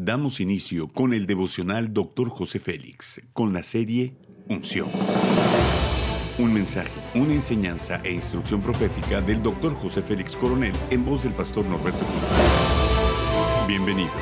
Damos inicio con el devocional Dr. José Félix, con la serie Unción. Un mensaje, una enseñanza e instrucción profética del Dr. José Félix Coronel en voz del pastor Norberto Cruz. Bienvenidos.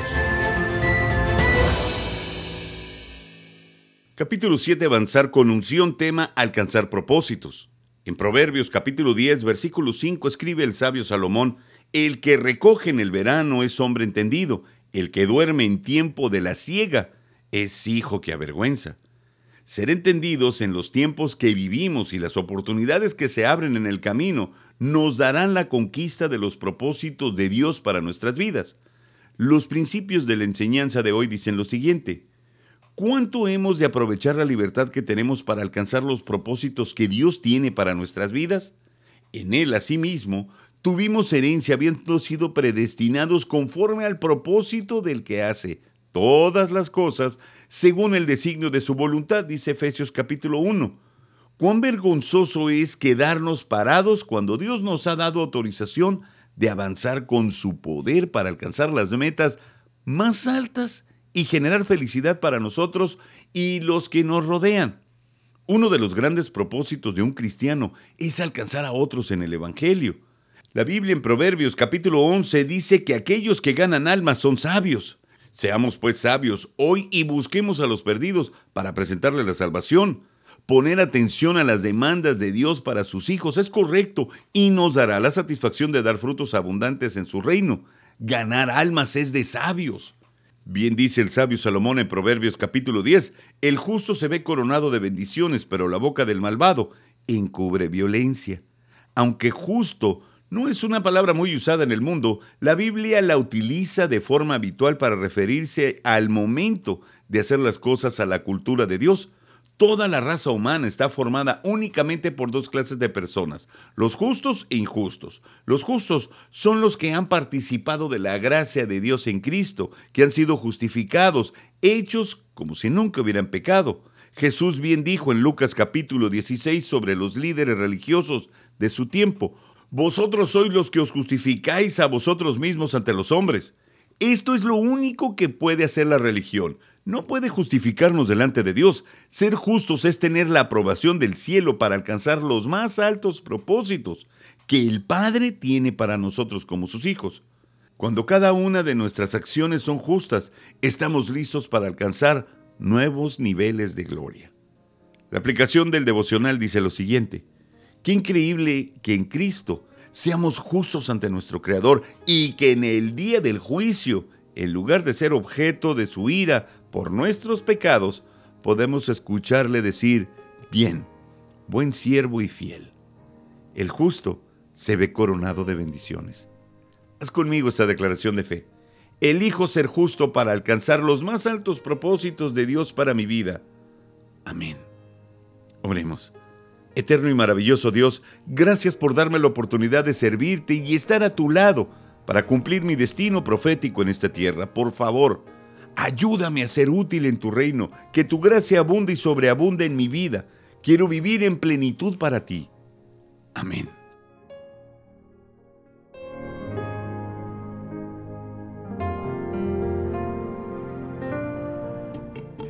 Capítulo 7. Avanzar con unción. Tema Alcanzar propósitos. En Proverbios capítulo 10, versículo 5 escribe el sabio Salomón, El que recoge en el verano es hombre entendido, el que duerme en tiempo de la siega es hijo que avergüenza. Ser entendidos en los tiempos que vivimos y las oportunidades que se abren en el camino nos darán la conquista de los propósitos de Dios para nuestras vidas. Los principios de la enseñanza de hoy dicen lo siguiente. ¿Cuánto hemos de aprovechar la libertad que tenemos para alcanzar los propósitos que Dios tiene para nuestras vidas? En Él, asimismo, tuvimos herencia habiendo sido predestinados conforme al propósito del que hace todas las cosas según el designio de su voluntad, dice Efesios capítulo 1. Cuán vergonzoso es quedarnos parados cuando Dios nos ha dado autorización de avanzar con su poder para alcanzar las metas más altas y generar felicidad para nosotros y los que nos rodean. Uno de los grandes propósitos de un cristiano es alcanzar a otros en el Evangelio. La Biblia en Proverbios capítulo 11 dice que aquellos que ganan almas son sabios. Seamos pues sabios hoy y busquemos a los perdidos para presentarles la salvación. Poner atención a las demandas de Dios para sus hijos es correcto y nos dará la satisfacción de dar frutos abundantes en su reino. Ganar almas es de sabios. Bien dice el sabio Salomón en Proverbios capítulo 10, el justo se ve coronado de bendiciones, pero la boca del malvado encubre violencia. Aunque justo no es una palabra muy usada en el mundo, la Biblia la utiliza de forma habitual para referirse al momento de hacer las cosas a la cultura de Dios. Toda la raza humana está formada únicamente por dos clases de personas, los justos e injustos. Los justos son los que han participado de la gracia de Dios en Cristo, que han sido justificados, hechos como si nunca hubieran pecado. Jesús bien dijo en Lucas capítulo 16 sobre los líderes religiosos de su tiempo, Vosotros sois los que os justificáis a vosotros mismos ante los hombres. Esto es lo único que puede hacer la religión no puede justificarnos delante de Dios. Ser justos es tener la aprobación del cielo para alcanzar los más altos propósitos que el Padre tiene para nosotros como sus hijos. Cuando cada una de nuestras acciones son justas, estamos listos para alcanzar nuevos niveles de gloria. La aplicación del devocional dice lo siguiente. Qué increíble que en Cristo seamos justos ante nuestro Creador y que en el día del juicio, en lugar de ser objeto de su ira por nuestros pecados, podemos escucharle decir, bien, buen siervo y fiel. El justo se ve coronado de bendiciones. Haz conmigo esta declaración de fe. Elijo ser justo para alcanzar los más altos propósitos de Dios para mi vida. Amén. Oremos. Eterno y maravilloso Dios, gracias por darme la oportunidad de servirte y estar a tu lado para cumplir mi destino profético en esta tierra. Por favor, Ayúdame a ser útil en tu reino, que tu gracia abunde y sobreabunde en mi vida. Quiero vivir en plenitud para ti. Amén.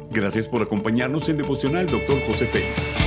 Gracias por acompañarnos en Devocional Dr. José Félix.